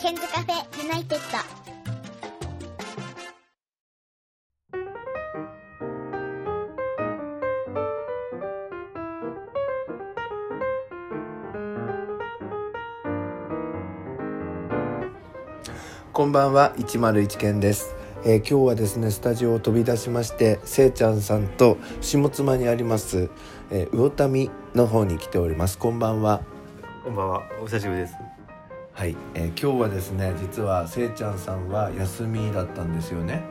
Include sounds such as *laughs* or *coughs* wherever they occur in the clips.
ケンズカフェユナイテッド。こんばんは101健です、えー今日はですねスタジオを飛び出しましてせいちゃんさんと下妻にあります、えー魚民の方に来ております。こんばんは。こんばんは、お久しぶりです。はい、えー今日はですね実はせいちゃんさんは休みだったんですよね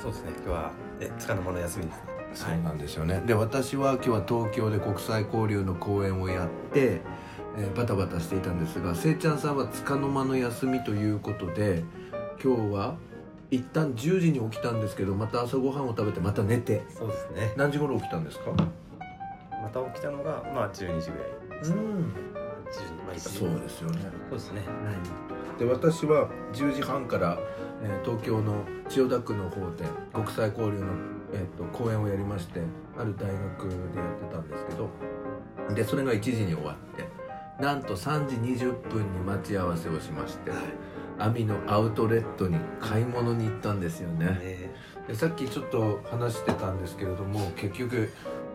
そうですね、今日は、え、つかの間の休みですね。そうなんですよね、で私は今日は東京で国際交流の講演をやって、えーバタバタしていたんですがせいちゃんさんは束の間の休みということで今日は一旦10時に起きたんですけどまた朝ごはんを食べてまた寝てそうですね。何時頃起きたんですか？また起きたのが、まあ、12時ぐらい。うん10時、まあ、そうですよね。そうですね。で私は10時半から、えー東京の千代田区の方で国際交流の、えー、と講演をやりましてある大学でやってたんですけどでそれが1時に終わってなんと3時20分に待ち合わせをしまして網のアウトレットに買い物に行ったんですよね。えでさっきちょっと話してたんですけれども結局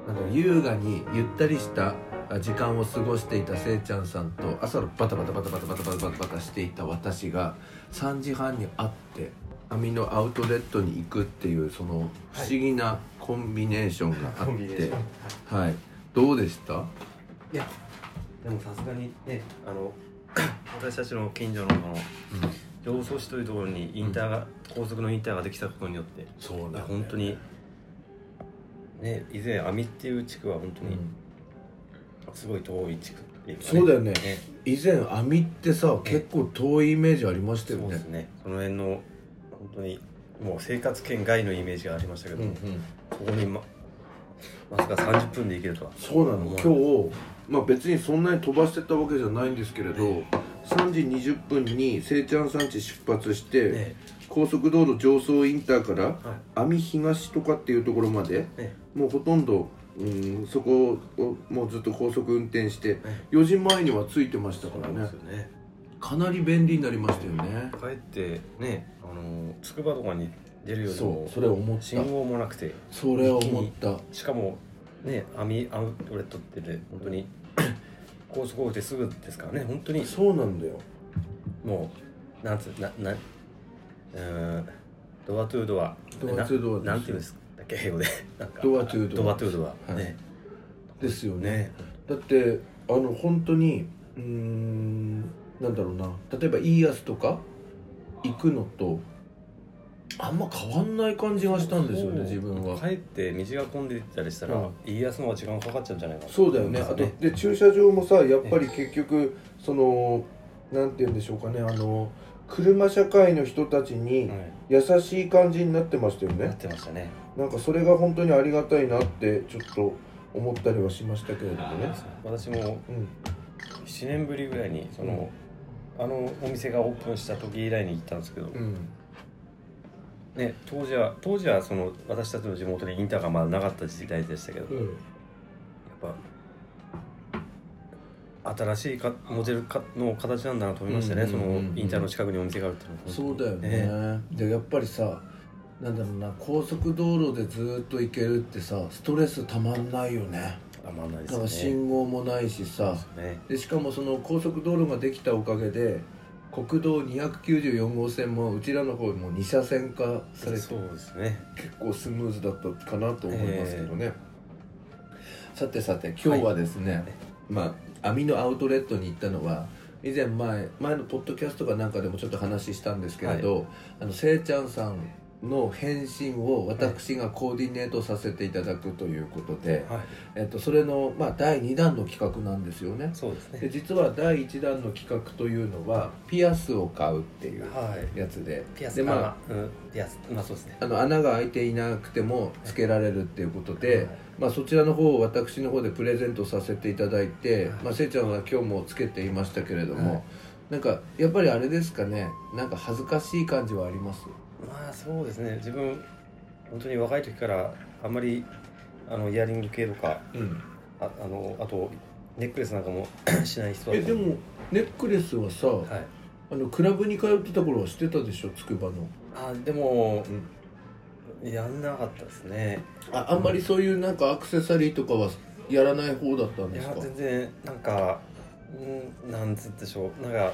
なんか優雅にゆったりしたあ時間を過ごしていたせいちゃんさんと朝バタバタバタバタバタバタバタバタしていた私が3時半に会って網のアウトレットに行くっていうその不思議なコンビネーションがあって。コンビネーション。はい。どうでした？いや、でもさすがにね、あの、*coughs* 私たちの近所のこの、常総市というところにインターが、高速のインターができたことによって、そうだ、ね、本当に、ね、以前、網っていう地区は本当に、うんすごい遠い地区っていうか、そうだよね。ね。以前網ってさ結構遠いイメージありましたよね。そうですね。その辺の本当にもう生活圏外のイメージがありましたけど、うんうん。そこにままさか30分で行けるとは。そうなの。今日まあ別にそんなに飛ばしてたわけじゃないんですけれど3時20分にせいちゃんさん家出発して、ね。高速道路上総インターからはい。網東とかっていうところまでね。もうほとんど、うん、そこをもうずっと高速運転してね4時前には着いてましたからね。ね。かなり便利になりましたよね。帰ってねあのつくばとかに出るよりそもうそれ思った。信号もなくてそれは思った。しかもね網アウトレットってね本当に *coughs* 高速降りてすぐですからね本当に。そうなんだよ。もうなんつうななうーんドアトゥードア。ドアトゥードアななんていうんですか英語で。なんかドアトゥードアトゥードア、はい。ね。ですよね。ね。だってあの本当にうーんなんだろうな。例えば家康とか行くのとあんま変わんない感じがしたんですよね自分は。帰って道が混んでたりしたら、うん。家康の方が時間かかっちゃうんじゃないかなそうだよね。あとで駐車場もさやっぱり結局そのなんて言うんでしょうかね。あの車社会の人たちにはい。優しい感じになってましたよなっねてましたねなんかそれが本当にありがたいなってちょっと思ったりはしましたけれどもね。私もうん。7年ぶりぐらいにその、あのお店がオープンした時以来に行ったんですけど、うん。ね、当時は当時はその私たちの地元にインターがまだなかった時代でしたけど、やっうんぱ新しいかモデルかの形なんだなと思いましたね、うんうんうんうん。そのインターの近くにお店があるっていうのは。そうだよね。でやっぱりさなんだろうな高速道路でずっと行けるってさストレスたまんないよね。たまんないですなんかよね信号もないしさ。ね。でしかもその高速道路ができたおかげで国道294号線もうちらの方も2車線化されてそうですね。結構スムーズだったかなと思いますけどね、さてさて今日はですね、まあ網のアウトレットに行ったのは以前前前のポッドキャストかなんかでもちょっと話したんですけれど、あのせいちゃんさんの返信を私がコーディネートさせていただくということで、はい。えっと、それの、まあ、第2弾の企画なんですよね。そうですね。で実は第1弾の企画というのはピアスを買うっていうはい。やつで。ピアスでまああうんピアスまあそうですね。あの穴が開いていなくてもつけられるっていうことで、はい。まあ、そちらの方を私の方でプレゼントさせていただいて、まあ、せいちゃんは今日もつけていましたけれども、はい。なんかやっぱりあれですかね。なんか恥ずかしい感じはあります？まあそうですね。自分本当に若い時からあんまりあのイヤリング系とかうん。ああのあとネックレスなんかも *coughs* しない人だえでもネックレスはさ、はい。あのクラブに通ってた頃はしてたでしょ？筑波の。あでも、やんなかったですね。ああんまりそういうなんかアクセサリーとかはやらない方だったんいやですか？全然なんかんなんつってしょう。なんか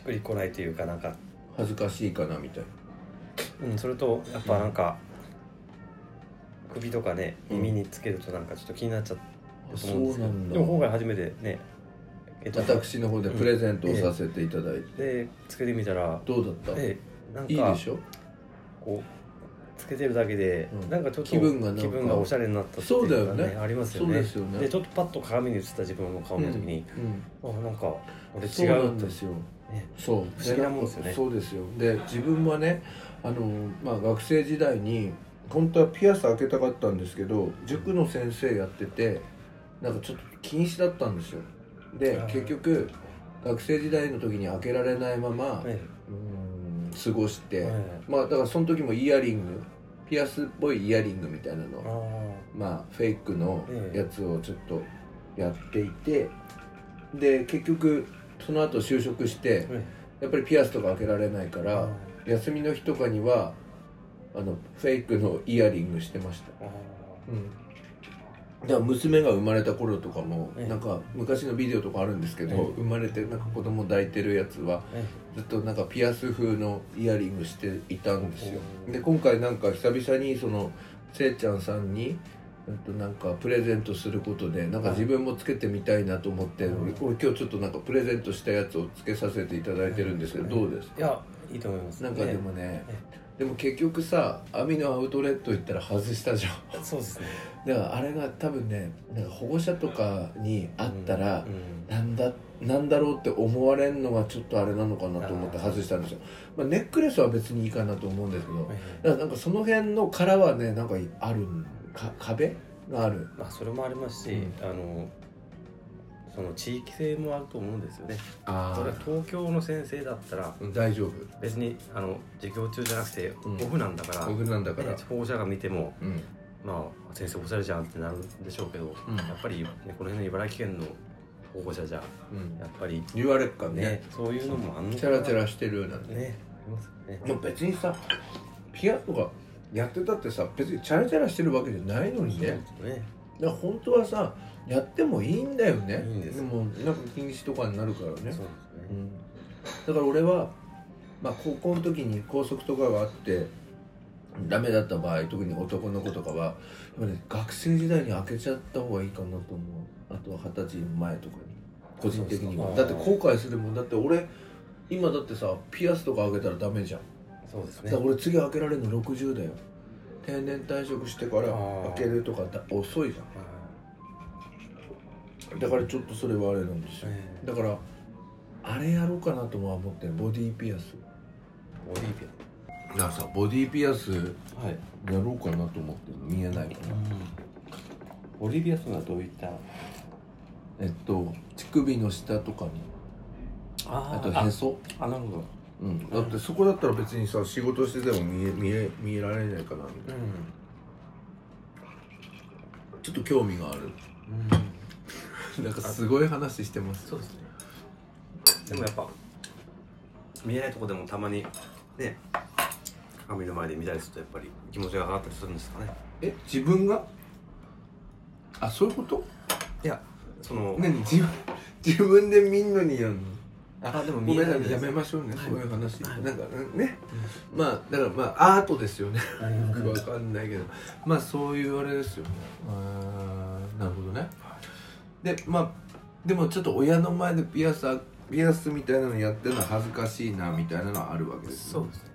っくりこないというかなんか、恥ずかしいかなみたいうん、それとやっぱなんか、首とかねうん耳につけるとなんかちょっと気になっちゃなうそと思うんですけど、うなんだ。でも今回初めてねえっと私の方でプレゼントをさせていただいて、でつけてみたらどうだった、えなんかいいでしょ？こうつけてるだけで、うん。なんかちょっと気分が気分がおしゃれになったっていうか、そうだよね。ありますよね。ですよね。でちょっとパッと鏡に映った自分の顔を見た時に、うん。あなんか俺違うんですよね。そう。不思議なもんですよね。そうですよ。で自分はねあの、まあ、学生時代に本当はピアス開けたかったんですけど塾の先生やっててなんかちょっと禁止だったんですよ。で結局学生時代の時に開けられないまま、過ごして、えまあだからその時もイヤリングピアスっぽいイヤリングみたいなのあまあフェイクのええやつをちょっとやっていてで結局その後就職してやっぱりピアスとか開けられないかえら休みの日とかにはあのフェイクのイヤリングしてました。あうん。だから娘が生まれた頃とかも、ええ。なんか昔のビデオとかあるんですけど、ええ。生まれてなんか子供抱いてるやつはえずっとなんかピアス風のイヤリングしていたんですよ。で今回なんか久々にそのせいちゃんさんにうんとなんかプレゼントすることでなんか自分もつけてみたいなと思って、うん。俺俺今日ちょっとなんかプレゼントしたやつをつけさせていただいてるんですけど、どうですいやいいと思います。なんかでもねえでも結局さ網のアウトレット行ったら外したじゃん。そうですね。*laughs* だからあれが多分ねなんか保護者とかに会ったら、うんなんだなんだろうって思われるのがちょっとあれなのかなと思って外したんですよ、まあ、ネックレスは別にいいかなと思うんですけどえだからなんかその辺の殻はねなんかあるんか壁がある。まあそれもありますし、うん。あのその地域性もあると思うんですよね。あそれ東京の先生だったら大丈夫。別にあの授業中じゃなくてうん。オフなんだから、僕なんだから。ね保護者が見てもうん。まあ先生おしゃれじゃんってなるんでしょうけど、うん。やっぱり、ね、この辺の茨城県の保護者じゃうん。やっぱり言われっかね。ねそういうのもあんのチャラチャラしてるなんてね。ありますよね別にさピアノとかやってたってさ別にチャラチャラしてるわけじゃないのにね。すね。だから本当はさやってもいいんだよね。いいんですもなんか禁止とかになるからね。そうですねうん。だから俺は、まあ、高校の時に校則とかがあってダメだった場合特に男の子とかはやっぱね、学生時代に開けちゃった方がいいかなと思う。あとは二十歳の前とかに。個人的には。だって後悔するもん。だって俺今だってさピアスとか開けたらダメじゃんそうですね。だから俺次開けられるの60だよ。定年退職してから開けるとかだ遅いじゃん。だからちょっとそれはあれなんですよ。ええ。だからあれやろうかなとは思ってるボディピアス。ボディピだからさボディピアスやアはい。ろうかなと思ってる見えないかな。ボディピアスはどういった？えっと乳首の下とかに。ああとへそ。あなるほどうん、だってそこだったら別にさ仕事してても見え見え見えられないかなみたいな。ちょっと興味がある。うん、なんかすごい話してます。そうですね。でもやっぱ見えないとこでもたまにね鏡の前で見たりするとやっぱり気持ちが上がったりするんですかね。え自分が？あそういうこと？いやその何自分自分で見んのにやんの？あでもごめんないいやめましょうね、はい。そういう話、はい。なんかね、まあだからまあアートですよね。うんよくわかんないけど。まあそういうあれですよね。なるほどね。でまあでもちょっと親の前でピアスピアスみたいなのやってるのは恥ずかしいなみたいなのはあるわけですそうですね。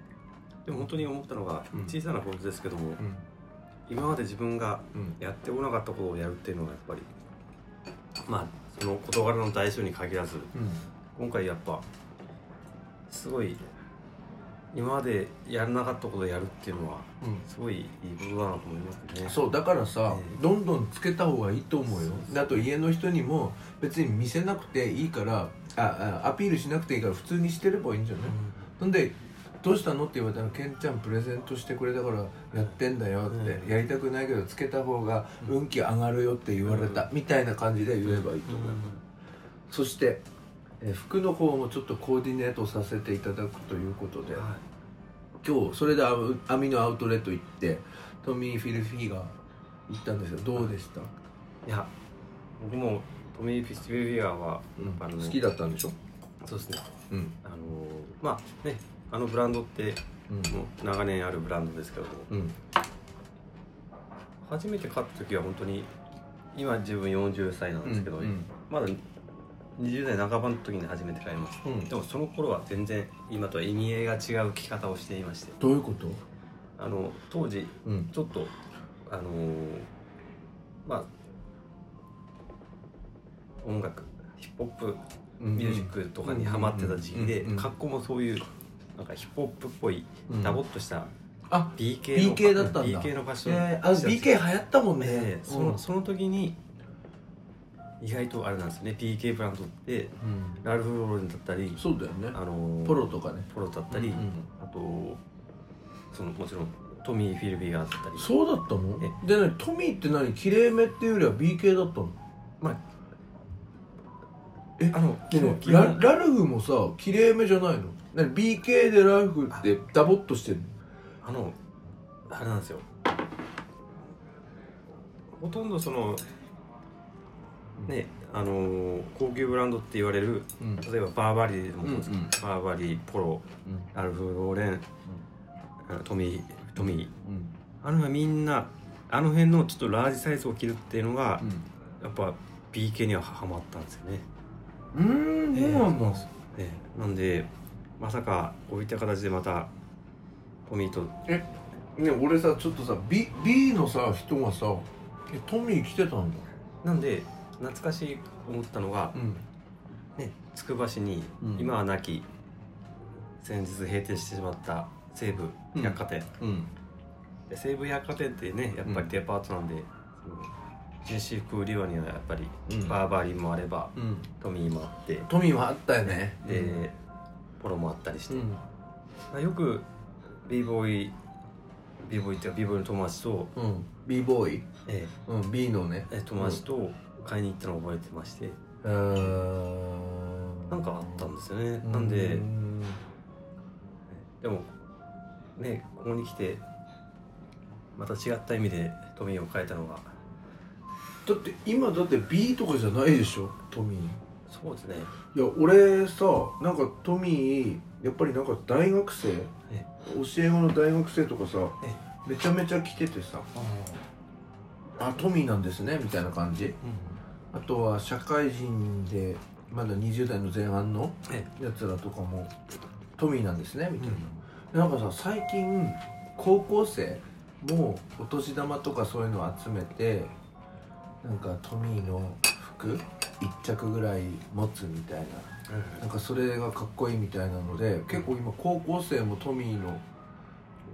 でも本当に思ったのがうん。小さなことですけども、うん。今まで自分がうん。やってこなかったことをやるっていうのがやっぱりまあその事柄の代償に限らずうん今回やっぱすごい今までやらなかったことをやるっていうのはうん。すごいいいことだなと思いますね。そうだからさ、ええ。どんどんつけた方がいいと思うよ。だと家の人にも別に見せなくていいからああアピールしなくていいから普通にしてればいいんじゃない、ほん。で「どうしたの?」って言われたら「ケンちゃんプレゼントしてくれたからやってんだよ」って、うん。やりたくないけどつけた方が運気上がるよって言われた、みたいな感じで言えばいいと思う、そしてえー服の方もちょっとコーディネートさせていただくということで、は今日それでアム網のアウトレット行ってトミー・フィルフィーが行ったんですよ。どうでした、い。いや僕もトミー・フィルフィガーは、あの好きだったんでしょ？そうですね。うん。あのまあねあのブランドってうん。もう長年あるブランドですけど。もうん。初めて買った時は本当に今自分40歳なんですけど、うん。まだ20代半ばの時に初めて買いました、うん。でもその頃は全然今とは意味合いが違う着方をしていまして。どういうこと？あの当時うん。ちょっとあのーまあ音楽ヒップホップミュージックとかにハマってた時期でうんうんうん格好もそういうなんかヒップホップっぽいうん。ダボっとしたあ BK の BK だったんだ。BK のファッション。えー、あ BK 流行ったもんね、ええそうん。のその時に意外とあれなんですよね。PK ブランドってうん。ラルフ・ローレンだったりそうだよね。あのーポロとかね。ポロだったり、あとそのもちろんトミー・フィルビーがあったり。そうだったのえ。で何トミーって何？きれいめっていうよりは BK だったの？まあえあのでね基本ララルフもさきれいめじゃないの？何 BK でラルフってダボっとしてるの？あのあれなんですよ。ほとんどそのねあのー高級ブランドって言われるうん。例えばバーバリーでもそうですけど、うんうん。バーバリーポロラルフ・ローレン、あのトミートミー。うん。あの辺はみんなあの辺のちょっとラージサイズを着るっていうのが、やっぱ BK にはハマったんですよね、うんうんそうなんだ、ええ。なんでまさかこういった形でまたトミーと。ね俺さちょっとさ B, B のさ人がさえトミー来てたんだ。なんで懐かしい思ったのが、うん。ね、つくば市に、うん。今はなき先日閉店してしまった西武百貨店、うん。で西武百貨店ってねやっぱりデパートなんで、その紳士服売り場にはやっぱりうん。バーバリーもあれば、うん。トミーもあって。トミーもあったよね。で、ポロもあったりして、うん。よく b ボーイ b ボーイっていうか b ボーイの友達と、うん。B ボーイ。えうん。B のね。え友達と買いに行ったのを覚えてまして、なんかあったんですよね、なんでうん。でもねここに来てまた違った意味でトミーを変えたのが。だって今だって B とかじゃないでしょ？トミー。そうですね。いや俺さなんかトミーやっぱりなんか大学生？え。教え子の大学生とかさえ。めちゃめちゃ来ててさ。あトミーなんですねみたいな感じあとは社会人でまだ20代の前半のえやつらとかもトミーなんですねみたいな、なんかさ最近高校生もお年玉とかそういうのを集めてなんかトミーの服一着ぐらい持つみたいな。なんかそれがかっこいいみたいなので結構今高校生もトミーの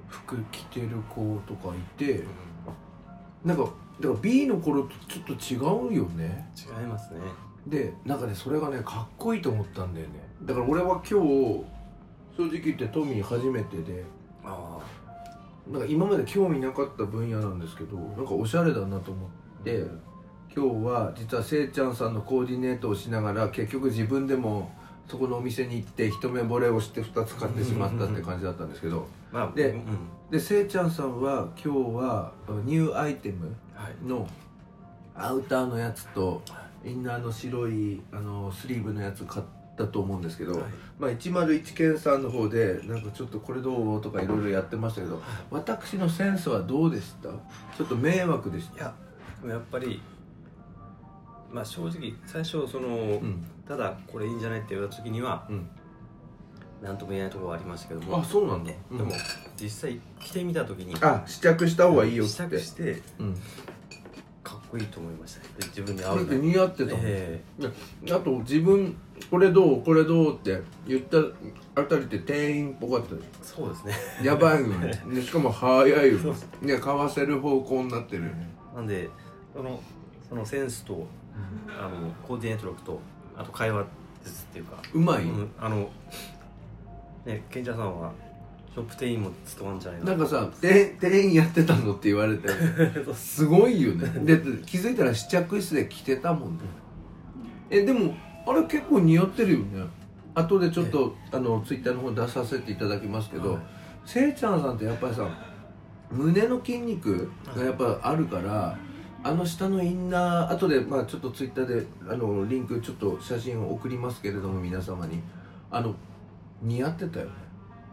服着てる子とかいてなんかだから B の頃とちょっと違うよね。違いますね。でなんかねそれがねかっこいいと思ったんだよね。だから俺は今日正直言ってトミー初めてで。あなんか今まで興味なかった分野なんですけどなんかおしゃれだなと思って今日は実はせいちゃんさんのコーディネートをしながら結局自分でもそこのお店に行って一目惚れをして2つ買ってしまったって感じだったんですけどまあでうん。でせいちゃんさんは今日はニューアイテムはい。のアウターのやつとインナーの白いあのスリーブのやつ買ったと思うんですけど、はい。まあ、101健さんの方でなんかちょっとこれどうとかいろいろやってましたけど私のセンスはどうでした？ちょっと迷惑でした。いややっぱりまあ正直最初その、うん。ただこれいいんじゃないって言われた時にはうん何とも言えないところはありましたけども。あそうなんだ。うん。ねでも実際着てみた時にあ試着した方がいいよっ試て着してうん。かっこいいと思いましたね。で自分に合うこれって似合ってたえあと自分これどうこれどうって言ったあたりって店員っぽかったそうですね。やばいよね。*laughs* でしかも早いよね買わせる方向になってる。よねなんでそのそのセンスとあのコーディネート力とあと会話術っていうか、うまい、うん。あのね賢者さんはショップ店員も務まんじゃないな。んかさ店店員やってたのって言われて *laughs* すごいよね。で気づいたら試着室で着てたもんね。えでもあれ結構似合ってるよね。後でちょっと、あのツイッターの方に出させていただきますけど、はい。せいちゃんさんってやっぱりさ胸の筋肉がやっぱあるから、あの下のインナー後でまあちょっとツイッターであのリンクちょっと写真を送りますけれども皆様に。あの似合ってたよね。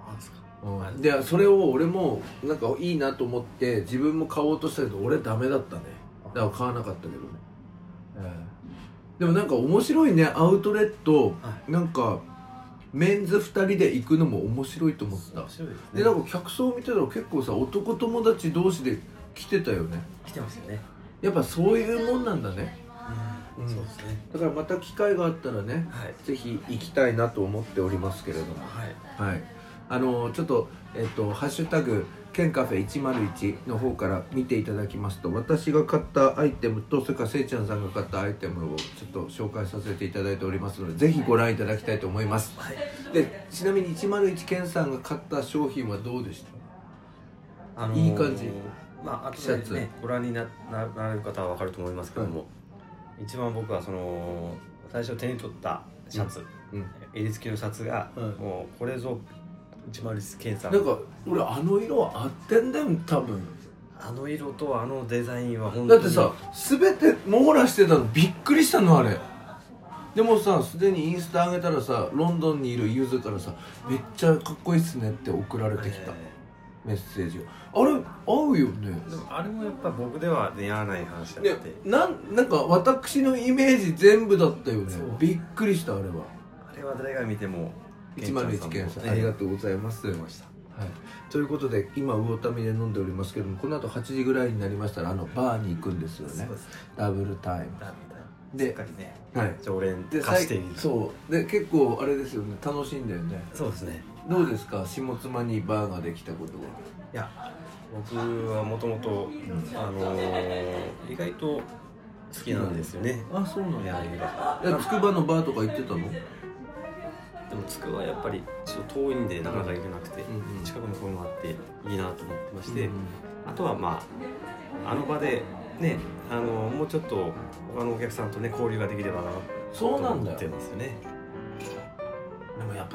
あですかうん。でそれを俺もなんかいいなと思って自分も買おうとしたけど俺ダメだったね。だから買わなかったけどね、ええ。でもなんか面白いねアウトレット、はなんかメンズ2人で行くのも面白いと思った。面白いですね。でなんか客層見てたら結構さ男友達同士で来てたよね。来てますよね。やっぱそういうもんなんだねうん。そうですね。だからまた機会があったらねはい。ぜひ行きたいなと思っておりますけれども。はい。はい、あのちょっと、えっと「ハッシュタグケンカフェ101」の方から見ていただきますと私が買ったアイテムとそれからせいちゃんさんが買ったアイテムをちょっと紹介させていただいておりますのでぜひご覧いただきたいと思います。はい。でちなみに101ケンさんが買った商品はどうでした？あいい感じ。まああとシャツ。でねご覧になななられる方は分かると思いますけども、一番僕はその最初手に取ったシャツ、うん。襟付きのシャツが、はいもうこれぞ101ケンさんなんか俺あの色は合ってんだよ多分。あの色とあのデザインは本当に。だってさ全て網羅してたのびっくりしたのあれ。でもさすでにインスタ上げたらさロンドンにいるユズからさめっちゃかっこいいっすねって送られてきた、えメッセージがあれ合うよね。ーでもあれもやっぱ僕では似合わない話だっねて、なんなんか私のイメージ全部だったよね。びっくりしたあれは。あれは誰が見ても101件さんありがとうございます、出ましたはい、ということで今魚民で飲んでおりますけどもこの後8時ぐらいになりましたらあのバーに行くんですよね。ねダブルタイム。だでしっかりねはい。常連で化している。そう。で結構あれですよね。楽しいんだよね。そうですねどうですか？下妻にバーができたことは。いや僕はもともとあのー意外と好きなんですよね。あそうなんやいやいや筑波のバーとか行ってたの？でもつくはやっぱりちょっと遠いんでなかなか行けなくて、うんうん。近くにこういうのがあっていいなと思ってまして、うんあとはまああの場でねあのもうちょっと他のお客さんとね交流ができればなと思ってるんですよね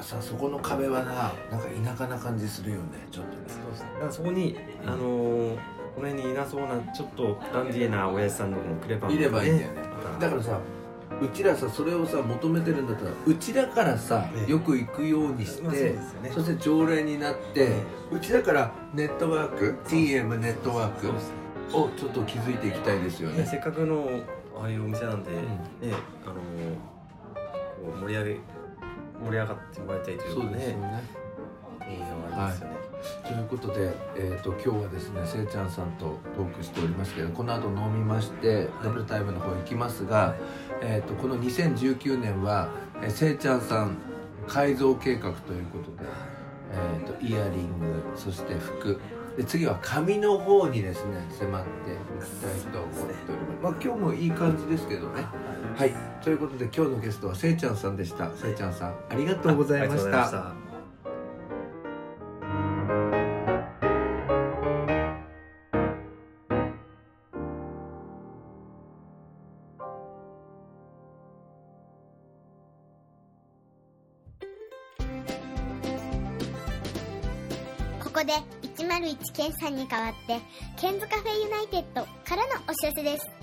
さそこの壁はななんか田舎な感じするよねちょっとね。そうですねだからそこにあのーこの辺にいなそうなちょっとダンディーな親父さんのこのクレパンいればいいんだよね。だからさうちらさそれをさ求めてるんだったらうちらからさ、ねよく行くようにして、まあそね。そして常連になって、ねうちらからネットワーク TM ネットワークをちょっと築いていきたいですよね。ねせっかくのああいうお店なんで、ん。ねあの盛り上げ盛り上がってもらいたいというかそうですよね。ねいいのがありますよね、ということで、えー、と今日はですねせいちゃんさんとトークしておりますけどこの後飲みまして、ダブルタイムの方行きますが、えー、とこの2019年は、えーせいちゃんさん改造計画ということで、えー、とイヤリングそして服。で次は髪の方にですね迫っていきたいと思っております、まあ、今日もいい感じですけどねはい。ということで今日のゲストはせいちゃんさんでした。せいちゃんさんありがとうございました。ましたここで101ケンさんに代わって Ken's Cafe United からのお知らせです